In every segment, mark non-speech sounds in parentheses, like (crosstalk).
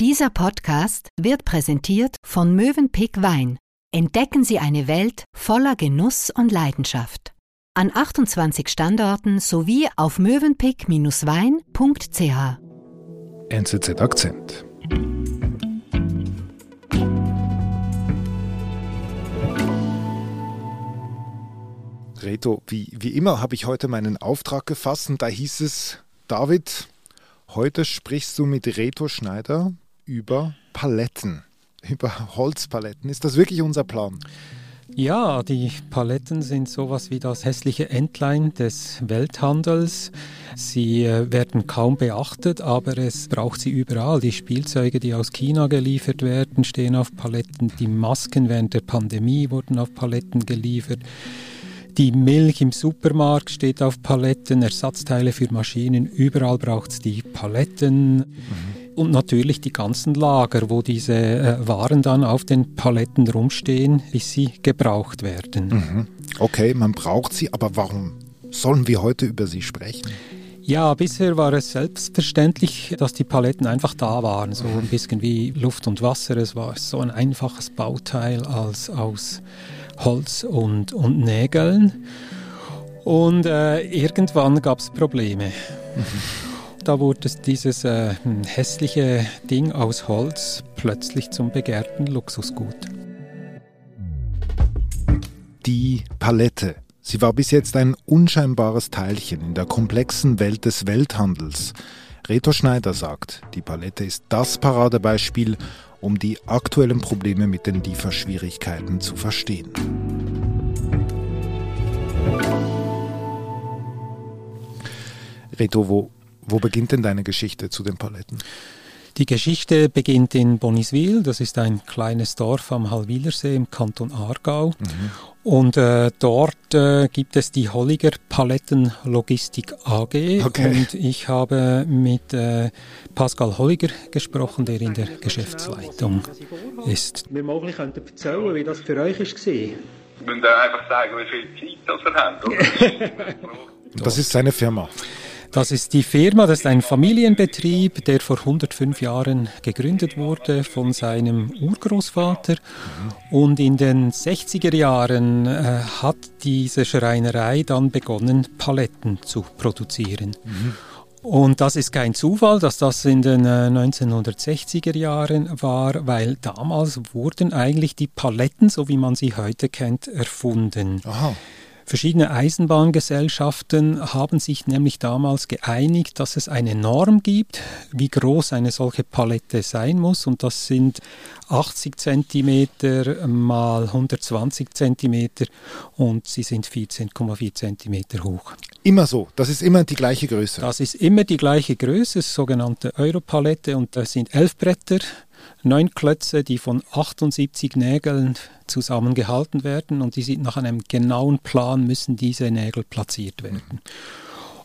Dieser Podcast wird präsentiert von Mövenpick Wein. Entdecken Sie eine Welt voller Genuss und Leidenschaft. An 28 Standorten sowie auf mövenpick-wein.ch. NZZ Akzent. Reto, wie, wie immer habe ich heute meinen Auftrag gefasst und da hieß es, David, heute sprichst du mit Reto Schneider über Paletten, über Holzpaletten. Ist das wirklich unser Plan? Ja, die Paletten sind sowas wie das hässliche Entlein des Welthandels. Sie äh, werden kaum beachtet, aber es braucht sie überall. Die Spielzeuge, die aus China geliefert werden, stehen auf Paletten. Die Masken während der Pandemie wurden auf Paletten geliefert. Die Milch im Supermarkt steht auf Paletten, Ersatzteile für Maschinen, überall braucht es die Paletten. Mhm. Und natürlich die ganzen Lager, wo diese äh, Waren dann auf den Paletten rumstehen, bis sie gebraucht werden. Mhm. Okay, man braucht sie, aber warum sollen wir heute über sie sprechen? Ja, bisher war es selbstverständlich, dass die Paletten einfach da waren, so ein bisschen wie Luft und Wasser. Es war so ein einfaches Bauteil als aus Holz und, und Nägeln. Und äh, irgendwann gab es Probleme. Mhm. (laughs) Da wurde dieses äh, hässliche Ding aus Holz plötzlich zum begehrten Luxusgut. Die Palette. Sie war bis jetzt ein unscheinbares Teilchen in der komplexen Welt des Welthandels. Reto Schneider sagt, die Palette ist das Paradebeispiel, um die aktuellen Probleme mit den Lieferschwierigkeiten zu verstehen. Reto, wo wo beginnt denn deine Geschichte zu den Paletten? Die Geschichte beginnt in Boniswil, das ist ein kleines Dorf am Halwilersee im Kanton Aargau. Mhm. Und äh, dort äh, gibt es die Holliger Palettenlogistik AG. Okay. Und ich habe mit äh, Pascal Holliger gesprochen, der in der Geschäftsleitung ist. Wir möglich könnten erzählen, wie das für euch war. Wir müssen einfach sagen, wie viel Zeit wir haben. (laughs) das ist seine Firma. Das ist die Firma, das ist ein Familienbetrieb, der vor 105 Jahren gegründet wurde von seinem Urgroßvater. Und in den 60er Jahren äh, hat diese Schreinerei dann begonnen, Paletten zu produzieren. Mhm. Und das ist kein Zufall, dass das in den 1960er äh, Jahren war, weil damals wurden eigentlich die Paletten, so wie man sie heute kennt, erfunden. Aha. Verschiedene Eisenbahngesellschaften haben sich nämlich damals geeinigt, dass es eine Norm gibt, wie groß eine solche Palette sein muss. Und das sind 80 cm mal 120 cm und sie sind 14,4 cm hoch. Immer so, das ist immer die gleiche Größe. Das ist immer die gleiche Größe, sogenannte Europalette und das sind elf Bretter neun Klötze, die von 78 Nägeln zusammengehalten werden und die sind nach einem genauen Plan müssen diese Nägel platziert werden.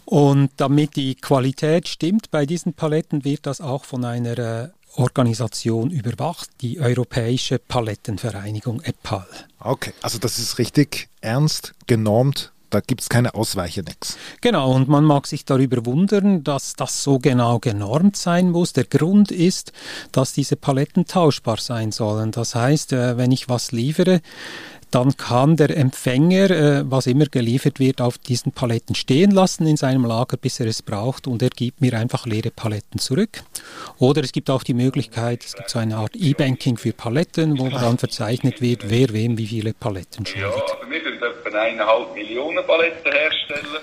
Und damit die Qualität stimmt bei diesen Paletten, wird das auch von einer äh, Organisation überwacht, die Europäische Palettenvereinigung EPAL. Okay, also das ist richtig ernst genormt da gibt es keine Ausweiche, nichts. Genau, und man mag sich darüber wundern, dass das so genau genormt sein muss. Der Grund ist, dass diese Paletten tauschbar sein sollen. Das heißt, äh, wenn ich was liefere, dann kann der Empfänger, äh, was immer geliefert wird, auf diesen Paletten stehen lassen in seinem Lager, bis er es braucht und er gibt mir einfach leere Paletten zurück. Oder es gibt auch die Möglichkeit, es gibt so eine Art E-Banking für Paletten, wo dann verzeichnet wird, wer wem wie viele Paletten schuldet. Etwa eineinhalb Millionen Paletten herstellen.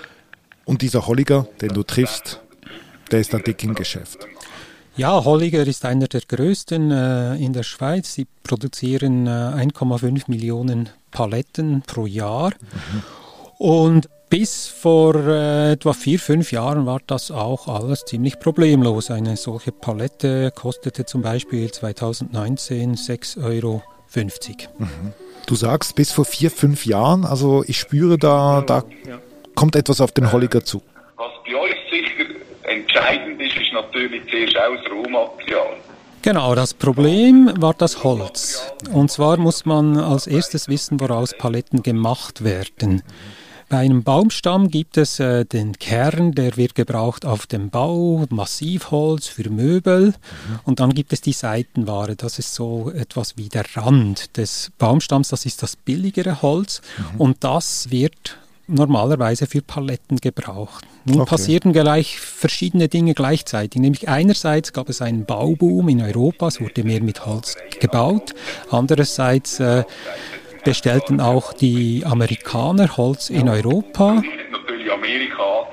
Und dieser Holliger, den du triffst, der ist da dick im Geschäft. Ja, Holliger ist einer der größten äh, in der Schweiz. Sie produzieren äh, 1,5 Millionen Paletten pro Jahr. Mhm. Und bis vor äh, etwa vier, fünf Jahren war das auch alles ziemlich problemlos. Eine solche Palette kostete zum Beispiel 2019 6,50 Euro. Mhm. Du sagst bis vor vier, fünf Jahren, also ich spüre da, da kommt etwas auf den Holliger zu. Was bei euch sicher entscheidend ist, ist natürlich zuerst auch das Rohmaterial. Genau, das Problem war das Holz. Und zwar muss man als erstes wissen, woraus Paletten gemacht werden. Bei einem Baumstamm gibt es äh, den Kern, der wird gebraucht auf dem Bau, Massivholz für Möbel. Mhm. Und dann gibt es die Seitenware, das ist so etwas wie der Rand des Baumstamms, das ist das billigere Holz. Mhm. Und das wird normalerweise für Paletten gebraucht. Nun okay. passierten gleich verschiedene Dinge gleichzeitig. Nämlich einerseits gab es einen Bauboom in Europa, es wurde mehr mit Holz gebaut. Andererseits äh, bestellten auch die Amerikaner Holz in Europa. Natürlich Amerika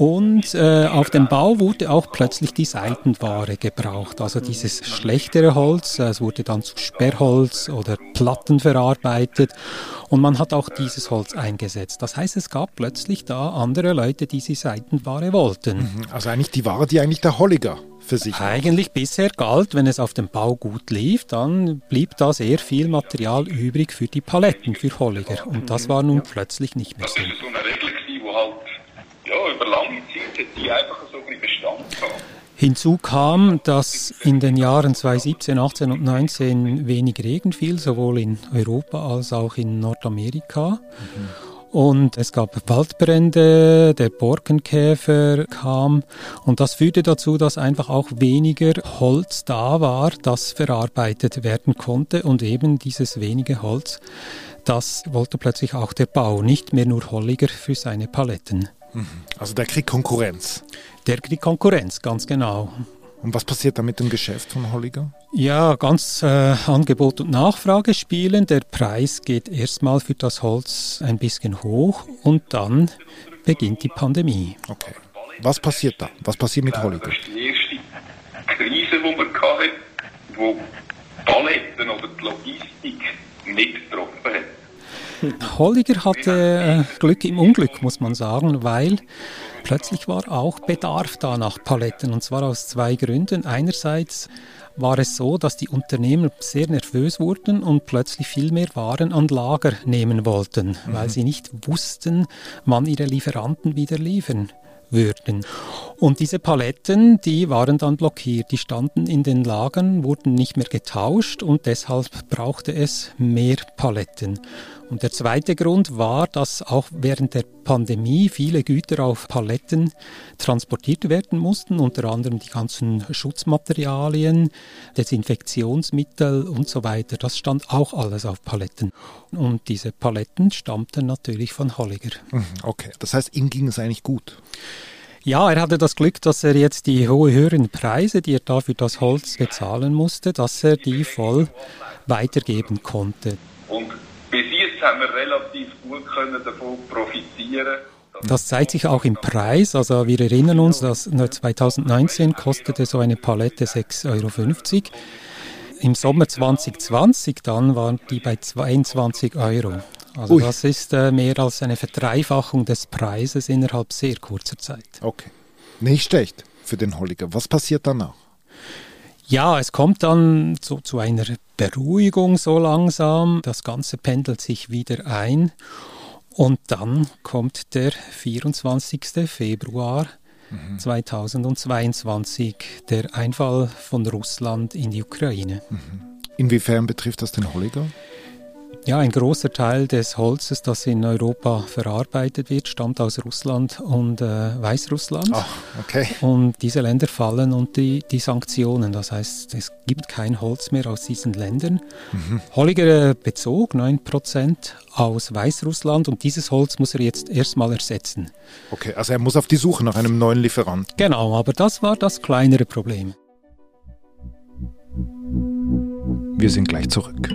und äh, auf dem Bau wurde auch plötzlich die Seitenware gebraucht. Also dieses schlechtere Holz, äh, es wurde dann zu Sperrholz oder Platten verarbeitet. Und man hat auch dieses Holz eingesetzt. Das heißt, es gab plötzlich da andere Leute, die diese Seitenware wollten. Mhm. Also eigentlich die Ware, die eigentlich der Holliger für sich. Eigentlich bisher galt, wenn es auf dem Bau gut lief, dann blieb da sehr viel Material übrig für die Paletten, für Holliger. Und das war nun plötzlich nicht mehr so. Das war so eine Regel, die halt ja, über lange Zeit hat die einfach so ein Bestand gehabt. Hinzu kam, dass in den Jahren 2017, 18 und 19 wenig Regen fiel, sowohl in Europa als auch in Nordamerika. Mhm. Und es gab Waldbrände, der Borkenkäfer kam und das führte dazu, dass einfach auch weniger Holz da war, das verarbeitet werden konnte und eben dieses wenige Holz, das wollte plötzlich auch der Bau, nicht mehr nur Holliger für seine Paletten. Also der kriegt Konkurrenz. Der kriegt Konkurrenz, ganz genau. Und was passiert da mit dem Geschäft von Holliger? Ja, ganz äh, Angebot und Nachfrage spielen. Der Preis geht erstmal für das Holz ein bisschen hoch und dann beginnt die Pandemie. Okay. Was passiert da? Was passiert mit Holliger? Das ist die erste Krise, die man hatte, wo Paletten oder die Logistik nicht getroffen hat. Holliger hatte äh, Glück im Unglück, muss man sagen, weil plötzlich war auch Bedarf da nach Paletten und zwar aus zwei Gründen. Einerseits war es so, dass die Unternehmer sehr nervös wurden und plötzlich viel mehr Waren an Lager nehmen wollten, mhm. weil sie nicht wussten, wann ihre Lieferanten wieder liefern würden. Und diese Paletten, die waren dann blockiert, die standen in den Lagern, wurden nicht mehr getauscht und deshalb brauchte es mehr Paletten. Und der zweite Grund war, dass auch während der Pandemie viele Güter auf Paletten transportiert werden mussten, unter anderem die ganzen Schutzmaterialien, Desinfektionsmittel und so weiter. Das stand auch alles auf Paletten. Und diese Paletten stammten natürlich von Holliger. Mhm, okay, das heißt, ihm ging es eigentlich gut. Ja, er hatte das Glück, dass er jetzt die hohe höheren Preise, die er da für das Holz bezahlen musste, dass er die voll weitergeben konnte. Und jetzt haben wir relativ gut können davon profitieren. Das zeigt sich auch im Preis. Also wir erinnern uns, dass 2019 kostete so eine Palette 6,50 Euro. Im Sommer 2020 dann waren die bei 22 Euro. Also Ui. das ist äh, mehr als eine Verdreifachung des Preises innerhalb sehr kurzer Zeit. Okay. Nicht schlecht für den Holliger. Was passiert danach? Ja, es kommt dann so zu einer Beruhigung so langsam. Das Ganze pendelt sich wieder ein. Und dann kommt der 24. Februar mhm. 2022, der Einfall von Russland in die Ukraine. Mhm. Inwiefern betrifft das den Holliger? Ja, ein großer Teil des Holzes, das in Europa verarbeitet wird, stammt aus Russland und äh, Weißrussland. Oh, okay. Und diese Länder fallen unter die, die, Sanktionen. Das heißt, es gibt kein Holz mehr aus diesen Ländern. Mhm. Holliger bezog 9% aus Weißrussland und dieses Holz muss er jetzt erstmal ersetzen. Okay, also er muss auf die Suche nach einem neuen Lieferanten. Genau, aber das war das kleinere Problem. Wir sind gleich zurück.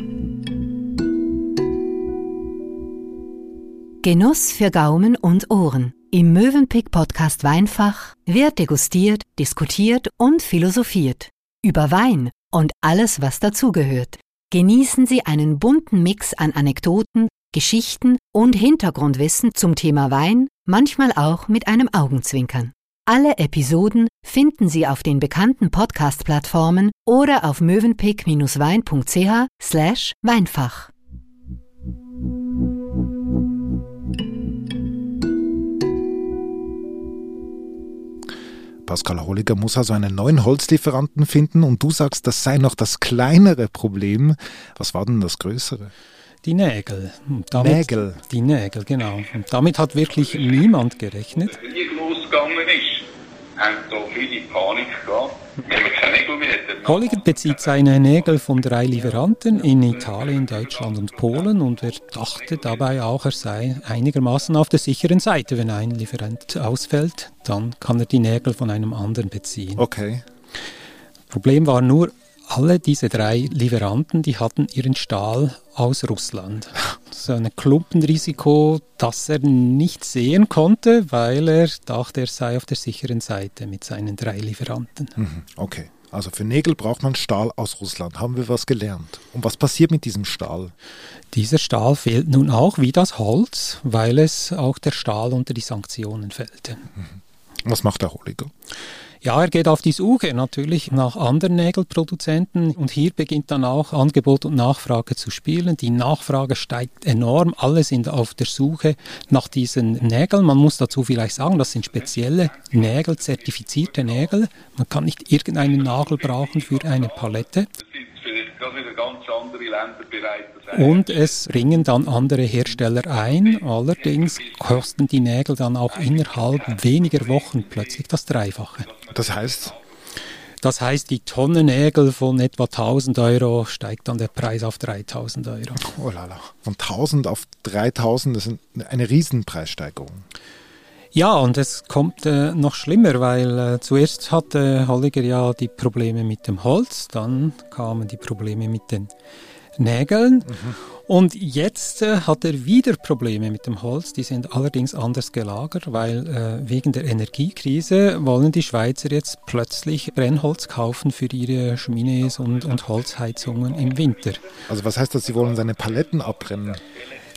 Genuss für Gaumen und Ohren. Im Mövenpick Podcast Weinfach wird degustiert, diskutiert und philosophiert. Über Wein und alles, was dazugehört. Genießen Sie einen bunten Mix an Anekdoten, Geschichten und Hintergrundwissen zum Thema Wein, manchmal auch mit einem Augenzwinkern. Alle Episoden finden Sie auf den bekannten Podcast-Plattformen oder auf mövenpick-wein.ch Pascal Holliger muss also einen neuen Holzlieferanten finden und du sagst, das sei noch das kleinere Problem. Was war denn das größere? die Nägel. Damit, Nägel? Die Nägel, genau. Und damit hat wirklich niemand gerechnet. Wie losgegangen ist, haben da viele Panik gehabt. Wir haben keine Nägel mehr. Holliger bezieht seine Nägel von drei Lieferanten in Italien, Deutschland und Polen und er dachte dabei auch, er sei einigermaßen auf der sicheren Seite. Wenn ein Lieferant ausfällt, dann kann er die Nägel von einem anderen beziehen. Okay. Problem war nur, alle diese drei Lieferanten, die hatten ihren Stahl aus Russland. So ein Klumpenrisiko, das er nicht sehen konnte, weil er dachte, er sei auf der sicheren Seite mit seinen drei Lieferanten. Mhm, okay. Also für Nägel braucht man Stahl aus Russland. Haben wir was gelernt? Und was passiert mit diesem Stahl? Dieser Stahl fehlt nun auch wie das Holz, weil es auch der Stahl unter die Sanktionen fällt. Mhm. Was macht der Holiger? Ja, er geht auf die Suche natürlich nach anderen Nägelproduzenten und hier beginnt dann auch Angebot und Nachfrage zu spielen. Die Nachfrage steigt enorm. Alle sind auf der Suche nach diesen Nägeln. Man muss dazu vielleicht sagen, das sind spezielle Nägel, zertifizierte Nägel. Man kann nicht irgendeinen Nagel brauchen für eine Palette. Und es ringen dann andere Hersteller ein. Allerdings kosten die Nägel dann auch innerhalb weniger Wochen plötzlich das Dreifache. Das heißt? Das heißt, die Tonne Nägel von etwa 1000 Euro steigt dann der Preis auf 3000 Euro. Oh lala. Von 1000 auf 3000, das ist eine Riesenpreissteigerung. Ja, und es kommt äh, noch schlimmer, weil äh, zuerst hatte Holliger ja die Probleme mit dem Holz, dann kamen die Probleme mit den Nägeln. Mhm. Und jetzt äh, hat er wieder Probleme mit dem Holz. Die sind allerdings anders gelagert, weil äh, wegen der Energiekrise wollen die Schweizer jetzt plötzlich Brennholz kaufen für ihre Cheminées und, und Holzheizungen im Winter. Also was heißt das, sie wollen seine Paletten abbrennen?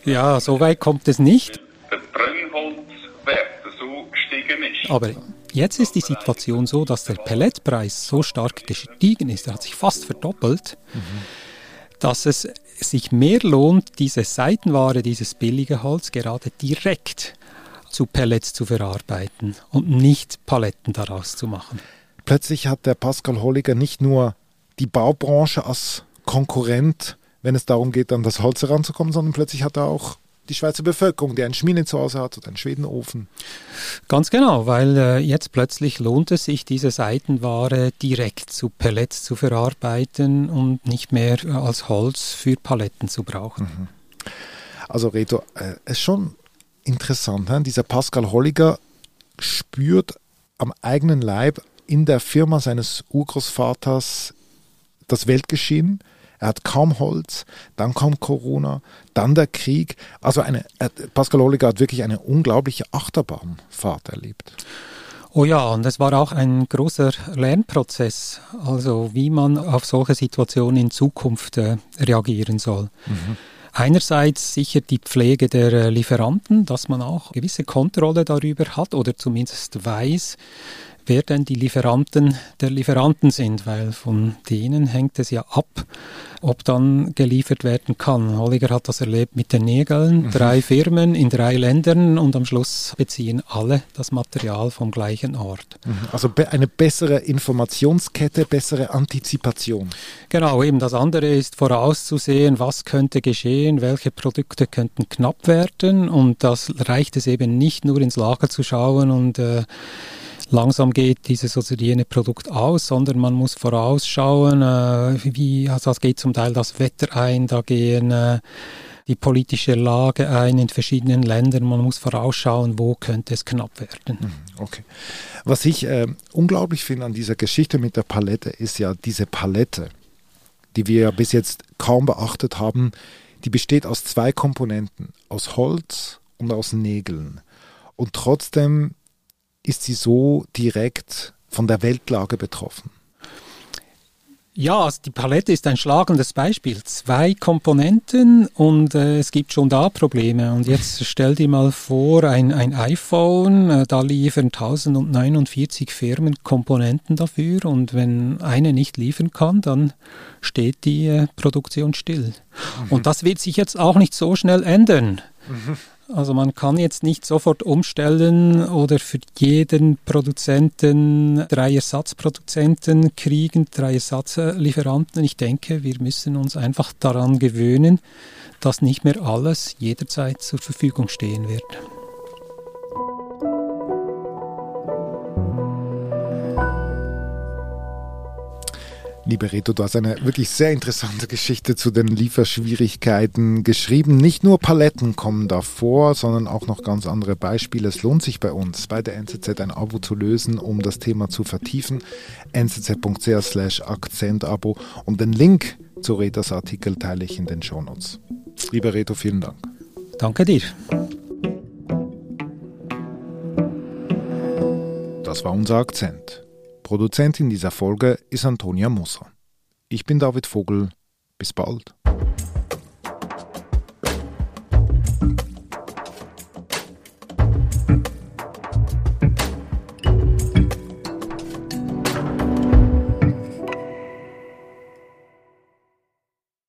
Ja, so weit kommt es nicht. Der Brennholzwert so gestiegen ist. Aber jetzt ist die Situation so, dass der Pelletpreis so stark gestiegen ist, er hat sich fast verdoppelt. Mhm dass es sich mehr lohnt, diese Seitenware, dieses billige Holz gerade direkt zu Pellets zu verarbeiten und nicht Paletten daraus zu machen. Plötzlich hat der Pascal Holliger nicht nur die Baubranche als Konkurrent, wenn es darum geht, an das Holz heranzukommen, sondern plötzlich hat er auch die Schweizer Bevölkerung, die einen Schmine zu Hause hat oder einen Schwedenofen. Ganz genau, weil äh, jetzt plötzlich lohnt es sich, diese Seitenware direkt zu Pellets zu verarbeiten und nicht mehr äh, als Holz für Paletten zu brauchen. Mhm. Also Reto, äh, ist schon interessant, he? dieser Pascal Holliger spürt am eigenen Leib in der Firma seines Urgroßvaters das Weltgeschehen er hat kaum Holz, dann kommt Corona, dann der Krieg. Also eine, Pascal Holliger hat wirklich eine unglaubliche Achterbahnfahrt erlebt. Oh ja, und es war auch ein großer Lernprozess, also wie man auf solche Situationen in Zukunft äh, reagieren soll. Mhm. Einerseits sicher die Pflege der äh, Lieferanten, dass man auch gewisse Kontrolle darüber hat oder zumindest weiß, wer denn die Lieferanten der Lieferanten sind, weil von denen hängt es ja ab, ob dann geliefert werden kann. Holliger hat das erlebt mit den Nägeln, mhm. drei Firmen in drei Ländern und am Schluss beziehen alle das Material vom gleichen Ort. Mhm. Also eine bessere Informationskette, bessere Antizipation. Genau, eben das andere ist vorauszusehen, was könnte geschehen, welche Produkte könnten knapp werden und das reicht es eben nicht nur ins Lager zu schauen und äh, langsam geht dieses oder jene Produkt aus, sondern man muss vorausschauen, äh, wie, also es geht zum Teil das Wetter ein, da gehen äh, die politische Lage ein in verschiedenen Ländern. Man muss vorausschauen, wo könnte es knapp werden. Mhm, okay. Was ich äh, unglaublich finde an dieser Geschichte mit der Palette, ist ja diese Palette, die wir ja bis jetzt kaum beachtet haben, die besteht aus zwei Komponenten, aus Holz und aus Nägeln. Und trotzdem ist sie so direkt von der Weltlage betroffen? Ja, also die Palette ist ein schlagendes Beispiel. Zwei Komponenten und äh, es gibt schon da Probleme. Und jetzt stell dir mal vor, ein, ein iPhone, äh, da liefern 1049 Firmen Komponenten dafür und wenn eine nicht liefern kann, dann steht die äh, Produktion still. Mhm. Und das wird sich jetzt auch nicht so schnell ändern. Mhm. (laughs) Also man kann jetzt nicht sofort umstellen oder für jeden Produzenten drei Ersatzproduzenten kriegen, drei Ersatzlieferanten. Ich denke, wir müssen uns einfach daran gewöhnen, dass nicht mehr alles jederzeit zur Verfügung stehen wird. Liebe Reto, du hast eine wirklich sehr interessante Geschichte zu den Lieferschwierigkeiten geschrieben. Nicht nur Paletten kommen davor, sondern auch noch ganz andere Beispiele. Es lohnt sich bei uns, bei der NZZ ein Abo zu lösen, um das Thema zu vertiefen. nzz.ch slash Akzentabo und den Link zu Retos Artikel teile ich in den Shownotes. Lieber Reto, vielen Dank. Danke dir. Das war unser Akzent. Produzentin dieser Folge ist Antonia Moser. Ich bin David Vogel. Bis bald.